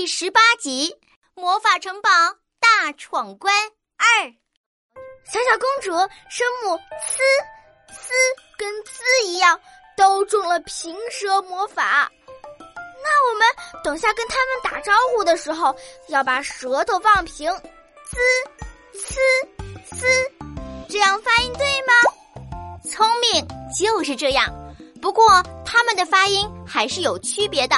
第十八集《魔法城堡大闯关二》。小小公主声母“呲”，“呲”跟“滋”一样，都中了平舌魔法。那我们等下跟他们打招呼的时候，要把舌头放平，“滋”“呲”“呲”，这样发音对吗？聪明，就是这样。不过他们的发音还是有区别的。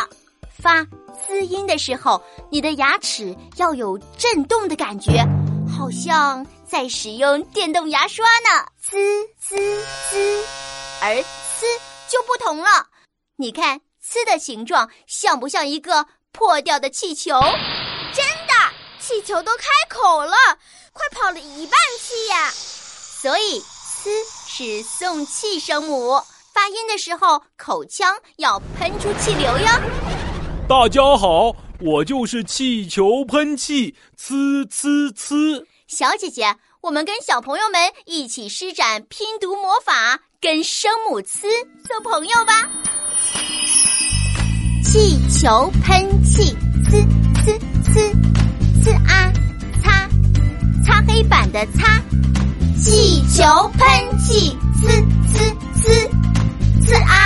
发“滋”音的时候，你的牙齿要有震动的感觉，好像在使用电动牙刷呢。滋滋滋，而“呲”就不同了。你看“呲”的形状像不像一个破掉的气球？真的，气球都开口了，快跑了一半气呀！所以“呲”是送气声母，发音的时候口腔要喷出气流哟。大家好，我就是气球喷气，呲呲呲。小姐姐，我们跟小朋友们一起施展拼读魔法，跟声母“呲”做朋友吧。气球喷气，呲呲呲，呲啊擦，擦黑板的擦。气球喷气，呲呲呲，呲啊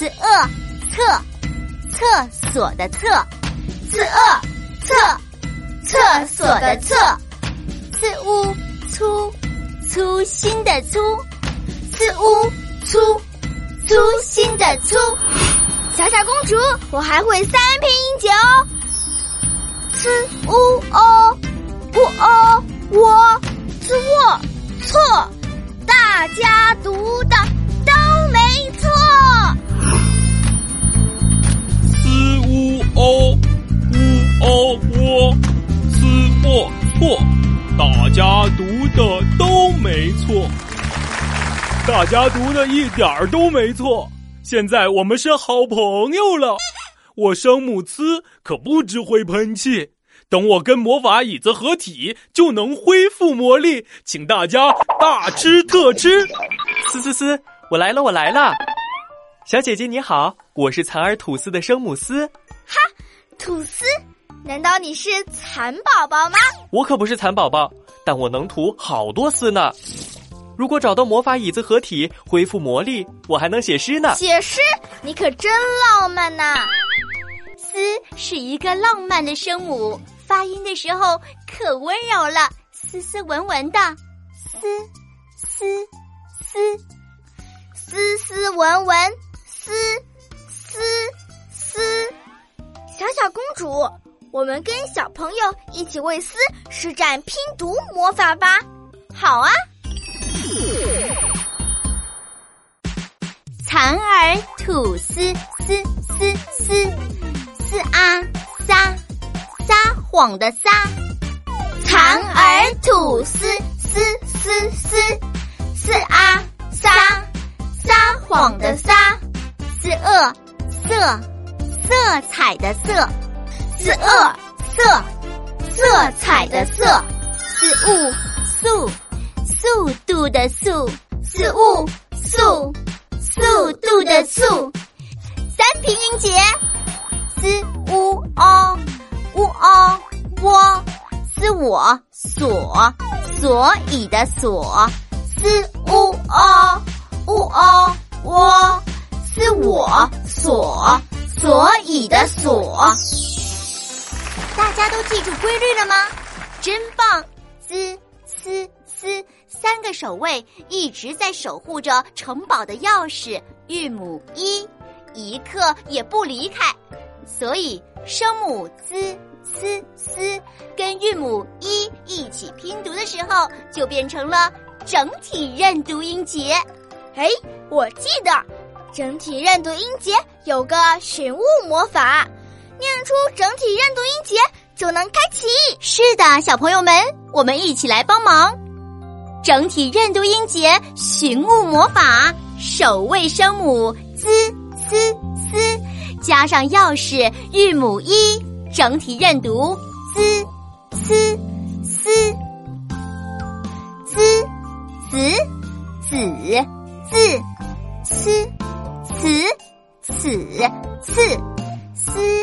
呲恶厕，厕所的厕，呲恶厕，厕所的厕，呲污粗，粗心的粗，呲污粗，粗心的粗。小小公主，我还会三拼音节哦，呲乌哦，乌哦我，呲卧错，大家读的都没错，大家读的一点儿都没错。现在我们是好朋友了。我生母“呲”可不只会喷气，等我跟魔法椅子合体，就能恢复魔力，请大家大吃特吃。嘶嘶嘶，我来了，我来了。小姐姐你好，我是蚕儿吐丝的生母“丝”。哈，吐丝。难道你是蚕宝宝吗？我可不是蚕宝宝，但我能吐好多丝呢。如果找到魔法椅子合体，恢复魔力，我还能写诗呢。写诗？你可真浪漫呐！丝是一个浪漫的声母，发音的时候可温柔了，斯斯文文的。丝丝丝，斯斯文文，丝丝丝，小小公主。我们跟小朋友一起为“丝”施展拼读魔法吧！好啊！蚕儿吐丝丝丝丝，丝啊撒撒谎的撒。蚕儿吐丝丝丝丝，丝啊撒撒谎的撒。丝恶色色彩的色。四恶色，色彩的色；四物速，速度的速；四物速，速度的速。三平音节：四乌哦，乌哦窝；四我所，所以的所；四乌哦，乌哦窝；四我所，所以的所。大家都记住规律了吗？真棒！滋、呲、丝三个守卫一直在守护着城堡的钥匙韵母一，一刻也不离开。所以声母滋、呲、丝跟韵母一一起拼读的时候，就变成了整体认读音节。哎，我记得整体认读音节有个寻物魔法。念出整体认读音节就能开启。是的，小朋友们，我们一起来帮忙。整体认读音节寻物魔法，首位声母 z c c 加上钥匙韵母一，整体认读 z c c z 子子字 c 词词此次思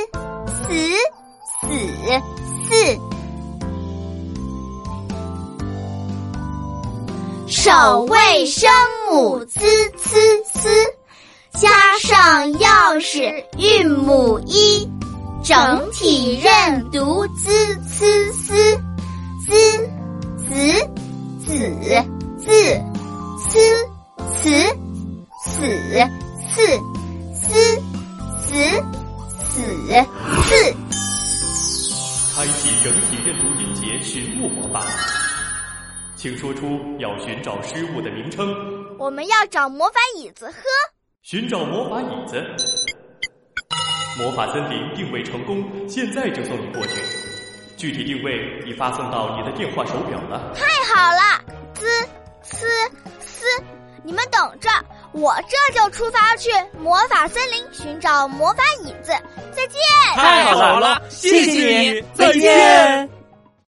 首位声母滋呲呲，加上钥匙韵母一，整体认读滋呲呲，滋子子字思词死四思死死四。开启整体认读音节寻物魔法。请说出要寻找失物的名称。我们要找魔法椅子呵。寻找魔法椅子。魔法森林定位成功，现在就送你过去。具体定位已发送到你的电话手表了。太好了！滋呲丝，你们等着，我这就出发去魔法森林寻找魔法椅子。再见！太好了，谢谢你，再见。